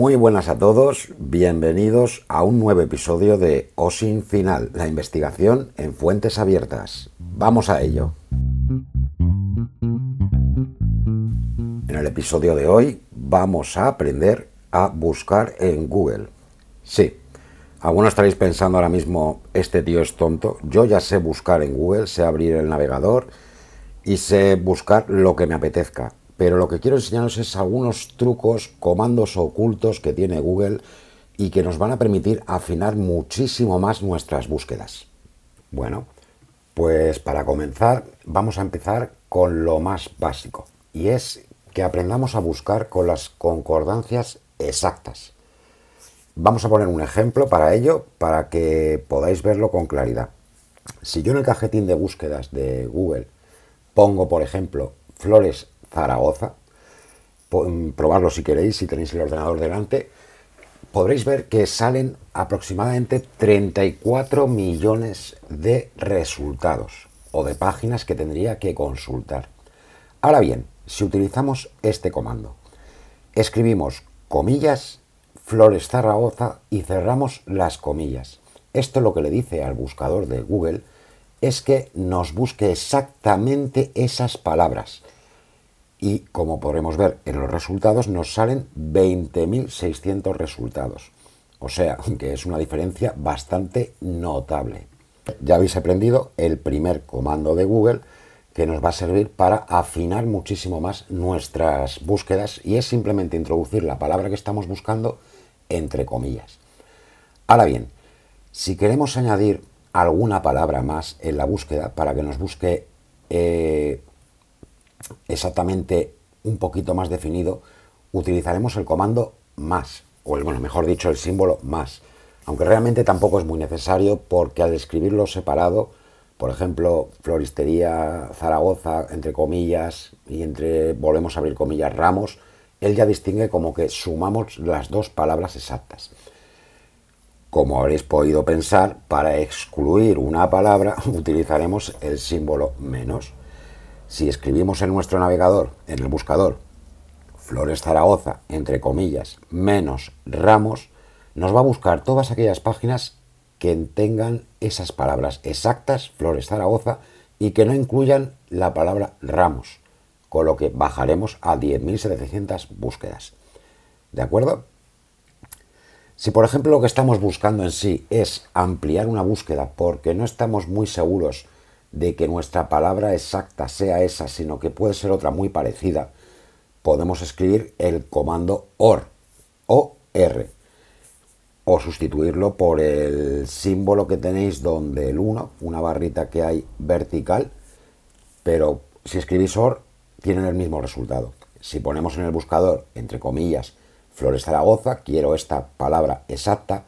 Muy buenas a todos, bienvenidos a un nuevo episodio de OSIN Final, la investigación en fuentes abiertas. Vamos a ello. En el episodio de hoy vamos a aprender a buscar en Google. Sí, algunos estaréis pensando ahora mismo, este tío es tonto. Yo ya sé buscar en Google, sé abrir el navegador y sé buscar lo que me apetezca. Pero lo que quiero enseñaros es algunos trucos, comandos ocultos que tiene Google y que nos van a permitir afinar muchísimo más nuestras búsquedas. Bueno, pues para comenzar vamos a empezar con lo más básico y es que aprendamos a buscar con las concordancias exactas. Vamos a poner un ejemplo para ello, para que podáis verlo con claridad. Si yo en el cajetín de búsquedas de Google pongo, por ejemplo, flores Zaragoza, mm, probarlo si queréis, si tenéis el ordenador delante, podréis ver que salen aproximadamente 34 millones de resultados o de páginas que tendría que consultar. Ahora bien, si utilizamos este comando, escribimos comillas, Flores Zaragoza y cerramos las comillas. Esto lo que le dice al buscador de Google es que nos busque exactamente esas palabras. Y como podremos ver en los resultados, nos salen 20.600 resultados. O sea, que es una diferencia bastante notable. Ya habéis aprendido el primer comando de Google que nos va a servir para afinar muchísimo más nuestras búsquedas y es simplemente introducir la palabra que estamos buscando entre comillas. Ahora bien, si queremos añadir alguna palabra más en la búsqueda para que nos busque eh, exactamente un poquito más definido, utilizaremos el comando más, o el, bueno, mejor dicho, el símbolo más. Aunque realmente tampoco es muy necesario porque al escribirlo separado, por ejemplo, floristería Zaragoza, entre comillas, y entre, volvemos a abrir comillas, ramos, él ya distingue como que sumamos las dos palabras exactas. Como habréis podido pensar, para excluir una palabra utilizaremos el símbolo menos. Si escribimos en nuestro navegador, en el buscador, Flores Zaragoza, entre comillas, menos Ramos, nos va a buscar todas aquellas páginas que tengan esas palabras exactas, Flores Zaragoza, y que no incluyan la palabra Ramos, con lo que bajaremos a 10.700 búsquedas. ¿De acuerdo? Si por ejemplo lo que estamos buscando en sí es ampliar una búsqueda porque no estamos muy seguros de que nuestra palabra exacta sea esa, sino que puede ser otra muy parecida, podemos escribir el comando OR o R o sustituirlo por el símbolo que tenéis donde el 1, una barrita que hay vertical, pero si escribís OR tienen el mismo resultado. Si ponemos en el buscador, entre comillas, Flores Zaragoza, quiero esta palabra exacta,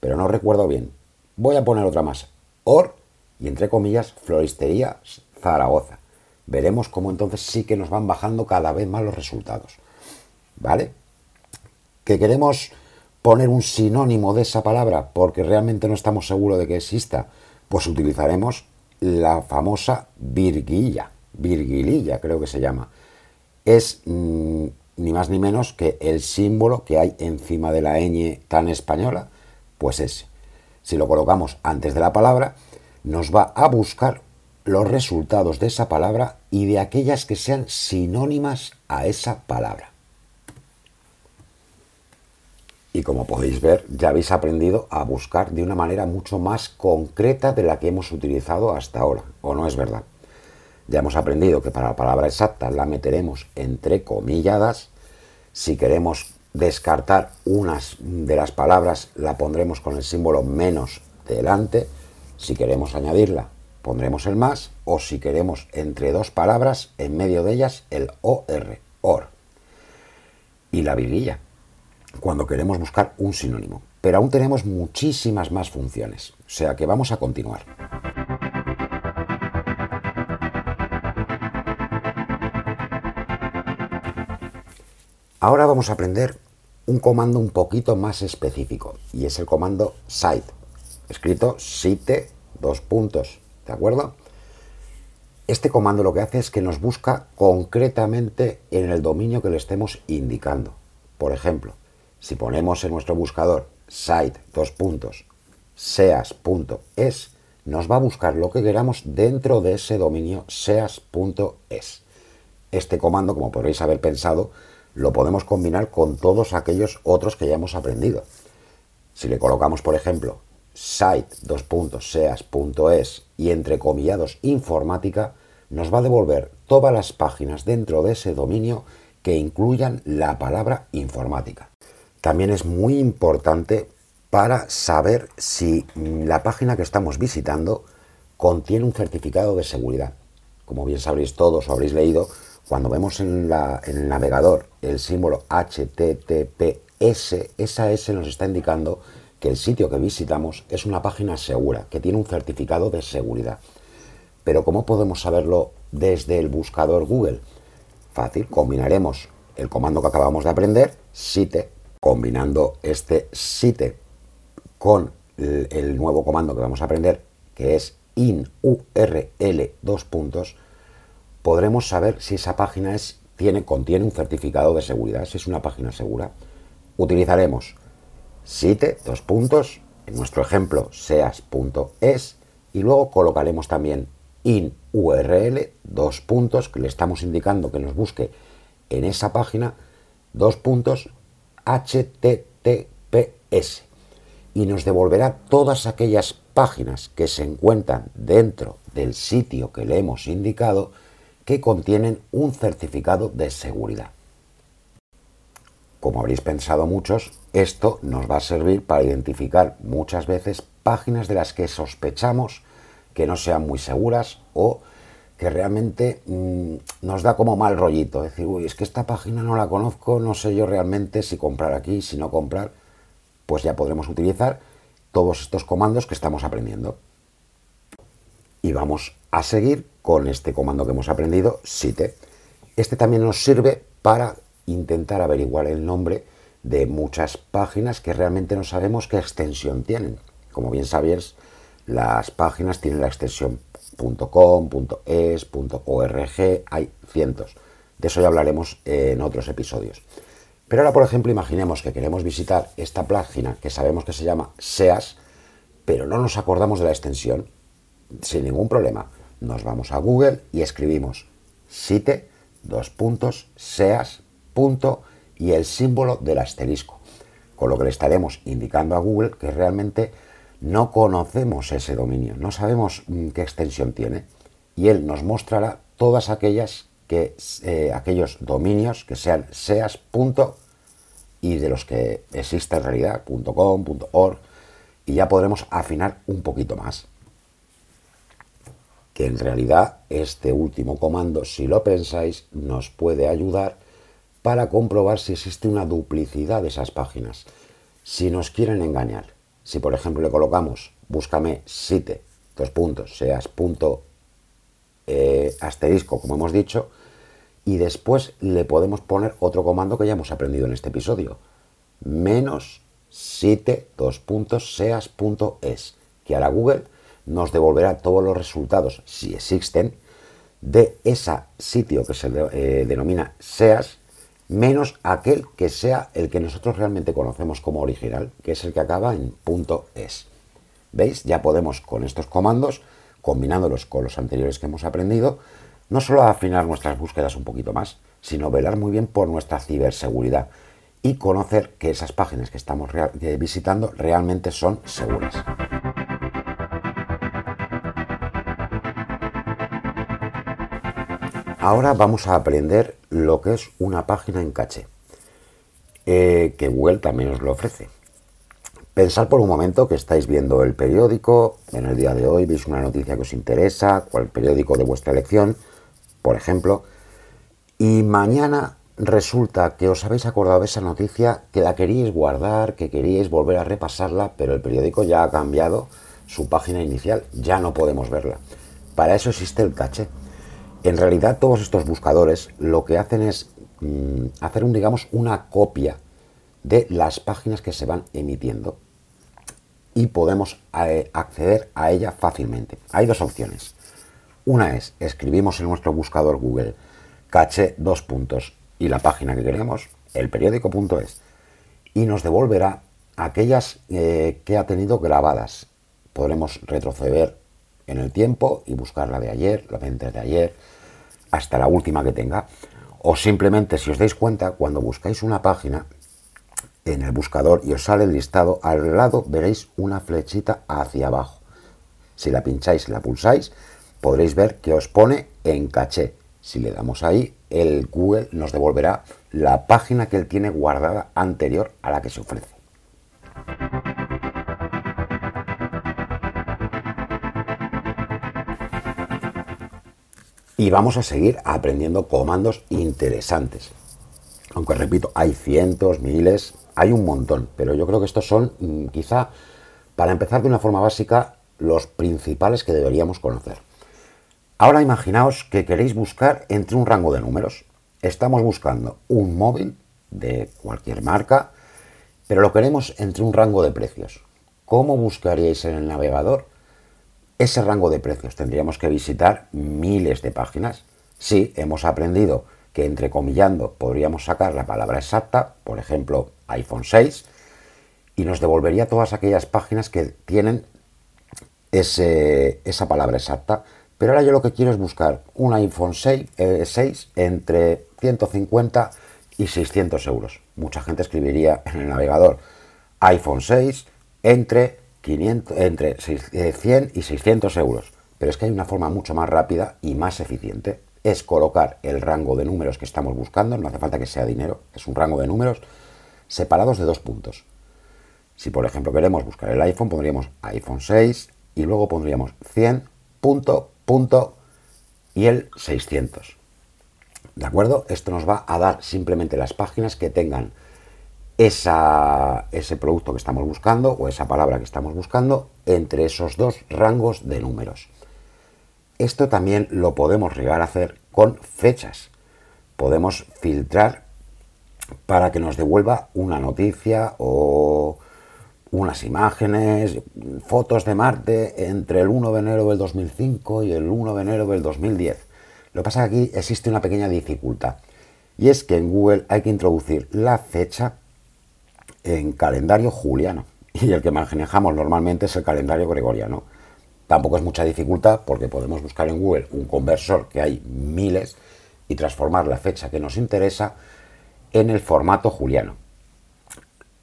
pero no recuerdo bien. Voy a poner otra más. Or y entre comillas, Floristería Zaragoza. Veremos cómo entonces sí que nos van bajando cada vez más los resultados. ¿Vale? Que queremos poner un sinónimo de esa palabra porque realmente no estamos seguros de que exista, pues utilizaremos la famosa virguilla, virgililla creo que se llama. Es mm, ni más ni menos que el símbolo que hay encima de la ñ tan española, pues ese. Si lo colocamos antes de la palabra, nos va a buscar los resultados de esa palabra y de aquellas que sean sinónimas a esa palabra. Y como podéis ver, ya habéis aprendido a buscar de una manera mucho más concreta de la que hemos utilizado hasta ahora, ¿o no es verdad? Ya hemos aprendido que para la palabra exacta la meteremos entre comilladas. Si queremos descartar unas de las palabras, la pondremos con el símbolo menos delante. Si queremos añadirla, pondremos el más. O si queremos entre dos palabras, en medio de ellas el OR, OR. Y la virilla, cuando queremos buscar un sinónimo. Pero aún tenemos muchísimas más funciones. O sea que vamos a continuar. Ahora vamos a aprender un comando un poquito más específico y es el comando site, escrito site dos puntos, ¿de acuerdo? Este comando lo que hace es que nos busca concretamente en el dominio que le estemos indicando. Por ejemplo, Si ponemos en nuestro buscador site dos puntos seas.es, nos va a buscar lo que queramos dentro de ese dominio seas.es. Este comando, como podréis haber pensado, lo podemos combinar con todos aquellos otros que ya hemos aprendido. Si le colocamos, por ejemplo, site.seas.es y entre comillados informática, nos va a devolver todas las páginas dentro de ese dominio que incluyan la palabra informática. También es muy importante para saber si la página que estamos visitando contiene un certificado de seguridad. Como bien sabréis todos o habréis leído, cuando vemos en, el navegador el símbolo HTTPS, esa S nos está indicando que el sitio que visitamos es una página segura, que tiene un certificado de seguridad. Pero ¿cómo podemos saberlo desde el buscador Google? Fácil, combinaremos el comando que acabamos de aprender, site, combinando este site con el, nuevo comando que vamos a aprender, que es in URL dos puntos, podremos saber si esa página es, tiene, contiene un certificado de seguridad, si es una página segura. Utilizaremos site, dos puntos, en nuestro ejemplo seas.es y luego colocaremos también in URL, dos puntos, que le estamos indicando que nos busque en esa página, dos puntos, HTTPS. Y nos devolverá todas aquellas páginas que se encuentran dentro del sitio que le hemos indicado que contienen un certificado de seguridad. Como habréis pensado muchos, esto nos va a servir para identificar muchas veces páginas de las que sospechamos que no sean muy seguras o que realmente mm, nos da como mal rollito. Es decir, uy, es que esta página no la conozco, no sé yo realmente si comprar aquí, si no comprar, pues ya podremos utilizar todos estos comandos que estamos aprendiendo. Y vamos a seguir con este comando que hemos aprendido, site. Este también nos sirve para intentar averiguar el nombre de muchas páginas que realmente no sabemos qué extensión tienen. Como bien sabéis, las páginas tienen la extensión .com, .es, .org, hay cientos. De eso ya hablaremos en otros episodios. Pero ahora, por ejemplo, imaginemos que queremos visitar esta página que sabemos que se llama SEAS, pero no nos acordamos de la extensión. Sin ningún problema, nos vamos a Google y escribimos site, dos puntos, SEAS, punto y el símbolo del asterisco. Con lo que le estaremos indicando a Google que realmente no conocemos ese dominio, no sabemos mm, qué extensión tiene y él nos mostrará todas aquellas que eh, aquellos dominios que sean seas y de los que existe en realidad .com, .org y ya podremos afinar un poquito más. Que en realidad este último comando, si lo pensáis, nos puede ayudar para comprobar si existe una duplicidad de esas páginas. Si nos quieren engañar, si por ejemplo le colocamos búscame site, dos puntos, seas punto eh, asterisco, como hemos dicho, y después le podemos poner otro comando que ya hemos aprendido en este episodio, menos site, dos puntos, seas punto es, que ahora Google nos devolverá todos los resultados, si existen, de ese sitio que se eh, denomina SEAS menos aquel que sea el que nosotros realmente conocemos como original, que es el que acaba en .es. ¿Veis? Ya podemos con estos comandos, combinándolos con los anteriores que hemos aprendido, no solo afinar nuestras búsquedas un poquito más, sino velar muy bien por nuestra ciberseguridad y conocer que esas páginas que estamos visitando realmente son seguras. Ahora vamos a aprender lo que es una página en caché, eh, que Google también os lo ofrece. Pensad por un momento que estáis viendo el periódico, en el día de hoy veis una noticia que os interesa, cual periódico de vuestra elección, por ejemplo, y mañana resulta que os habéis acordado de esa noticia, que la queríais guardar, que queríais volver a repasarla, pero el periódico ya ha cambiado su página inicial, ya no podemos verla. Para eso existe el caché. En realidad todos estos buscadores lo que hacen es mm, hacer un, digamos, una copia de las páginas que se van emitiendo y podemos eh, acceder a ella fácilmente. Hay dos opciones. Una es escribimos en nuestro buscador Google caché dos puntos y la página que queremos, el periódico.es. y nos devolverá aquellas eh, que ha tenido grabadas. Podremos retroceder en el tiempo y buscar la de ayer, la de de ayer, hasta la última que tenga. O simplemente, si os dais cuenta, cuando buscáis una página en el buscador y os sale el listado, al lado veréis una flechita hacia abajo. Si la pincháis y la pulsáis, podréis ver que os pone en caché. Si le damos ahí, el Google nos devolverá la página que él tiene guardada anterior a la que se ofrece. Y vamos a seguir aprendiendo comandos interesantes. Aunque repito, hay cientos, miles, hay un montón, pero yo creo que estos son mm, quizá, para empezar de una forma básica, los principales que deberíamos conocer. Ahora imaginaos que queréis buscar entre un rango de números. Estamos buscando un móvil de cualquier marca, pero lo queremos entre un rango de precios. ¿Cómo buscaríais en el navegador ese rango de precios? Tendríamos que visitar miles de páginas. Sí, hemos aprendido que entrecomillando podríamos sacar la palabra exacta, por ejemplo, iPhone 6, y nos devolvería todas aquellas páginas que tienen esa palabra exacta. Pero ahora yo lo que quiero es buscar un iPhone 6, 6 eh, entre 150 y 600 euros. Mucha gente escribiría en el navegador iPhone 6 entre, 500, entre 100 eh, y 600 euros. Pero es que hay una forma mucho más rápida y más eficiente. Es colocar el rango de números que estamos buscando, no hace falta que sea dinero, es un rango de números separados de dos puntos. Si por ejemplo queremos buscar el iPhone, pondríamos iPhone 6 y luego pondríamos 100 punto punto y el 600. ¿De acuerdo? Esto nos va a dar simplemente las páginas que tengan ese producto que estamos buscando o esa palabra que estamos buscando entre esos dos rangos de números. Esto también lo podemos llegar a hacer con fechas. Podemos filtrar para que nos devuelva una noticia o unas imágenes, fotos de Marte entre el 1 de enero del 2005 y el 1 de enero del 2010. Lo que pasa es que aquí existe una pequeña dificultad y es que en Google hay que introducir la fecha en calendario juliano y el que manejamos normalmente es el calendario gregoriano. Tampoco es mucha dificultad porque podemos buscar en Google un conversor que hay miles y transformar la fecha que nos interesa en el formato juliano.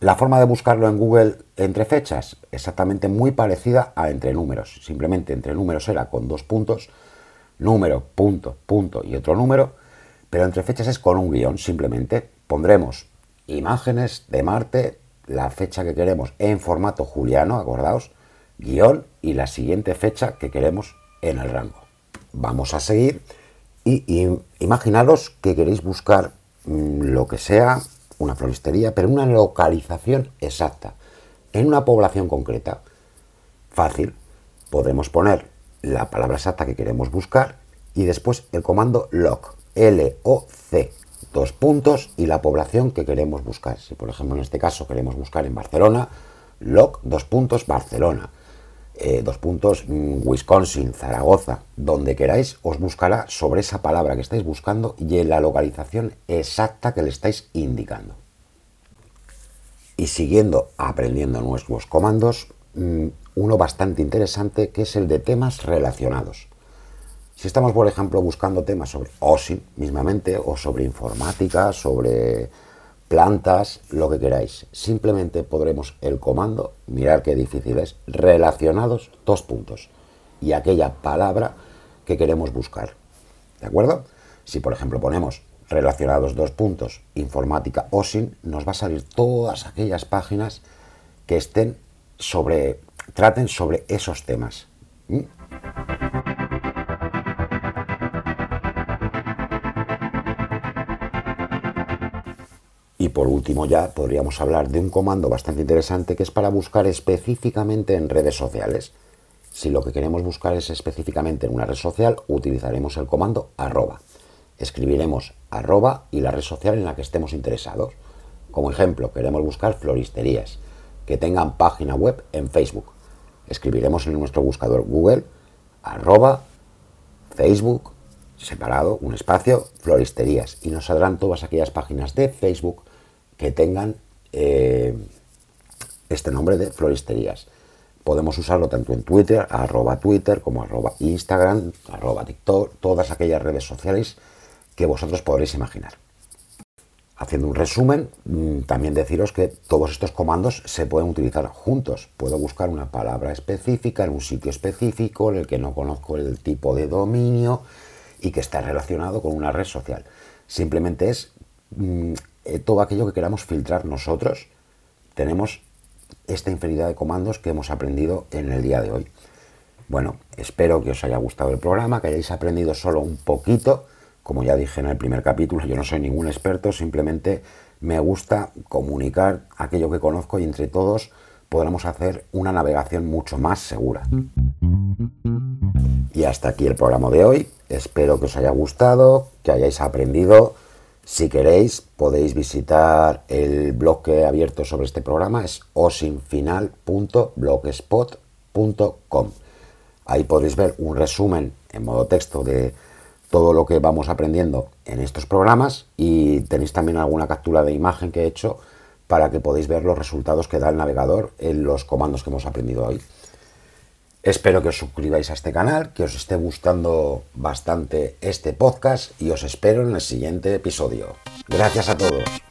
La forma de buscarlo en Google entre fechas, exactamente muy parecida a entre números. Simplemente entre números era con dos puntos, número, punto, punto y otro número, pero entre fechas es con un guion. Simplemente pondremos imágenes de Marte, la fecha que queremos en formato juliano, acordaos, guion y la siguiente fecha que queremos en el rango. Vamos a seguir y, imaginaros que queréis buscar mm, lo que sea una floristería, pero una localización exacta, en una población concreta. Fácil, podremos poner la palabra exacta que queremos buscar y después el comando loc, L-O-C, dos puntos y la población que queremos buscar. Si por ejemplo en este caso queremos buscar en Barcelona, loc, dos puntos, Barcelona. Eh, dos puntos, mm, Wisconsin, Zaragoza, donde queráis, os buscará sobre esa palabra que estáis buscando y en la localización exacta que le estáis indicando. Y siguiendo aprendiendo nuestros comandos, mm, uno bastante interesante que es el de temas relacionados. Si estamos, por ejemplo, buscando temas sobre OSI mismamente, o sobre informática, sobre plantas, lo que queráis. Simplemente podremos el comando, mirar qué difícil es, relacionados dos puntos y aquella palabra que queremos buscar. ¿De acuerdo? Si por ejemplo ponemos relacionados dos puntos, informática o sin, nos va a salir todas aquellas páginas que estén sobre, traten sobre esos temas. ¿Mm? Por último ya podríamos hablar de un comando bastante interesante que es para buscar específicamente en redes sociales. Si lo que queremos buscar es específicamente en una red social, utilizaremos el comando arroba. Escribiremos arroba y la red social en la que estemos interesados. Como ejemplo, queremos buscar floristerías que tengan página web en Facebook. Escribiremos en nuestro buscador Google arroba Facebook separado, un espacio, floristerías, y nos saldrán todas aquellas páginas de Facebook que tengan eh, este nombre de floristerías. Podemos usarlo tanto en Twitter, arroba Twitter, como arroba Instagram, arroba TikTok, todas aquellas redes sociales que vosotros podréis imaginar. Haciendo un resumen, mm, también deciros que todos estos comandos se pueden utilizar juntos. Puedo buscar una palabra específica en un sitio específico en el que no conozco el tipo de dominio y que está relacionado con una red social. Simplemente es mm, todo aquello que queramos filtrar nosotros. Tenemos esta infinidad de comandos que hemos aprendido en el día de hoy. Bueno, espero que os haya gustado el programa, que hayáis aprendido solo un poquito como ya dije en el primer capítulo, yo no soy ningún experto, simplemente me gusta comunicar aquello que conozco y entre todos podremos hacer una navegación mucho más segura. Y hasta aquí el programa de hoy. Espero que os haya gustado, que hayáis aprendido. Si queréis, podéis visitar el blog que he abierto sobre este programa, es osinfinal.blogspot.com. Ahí podéis ver un resumen en modo texto de todo lo que vamos aprendiendo en estos programas y tenéis también alguna captura de imagen que he hecho para que podáis ver los resultados que da el navegador en los comandos que hemos aprendido hoy. Espero que os suscribáis a este canal, que os esté gustando bastante este podcast y os espero en el siguiente episodio. Gracias a todos.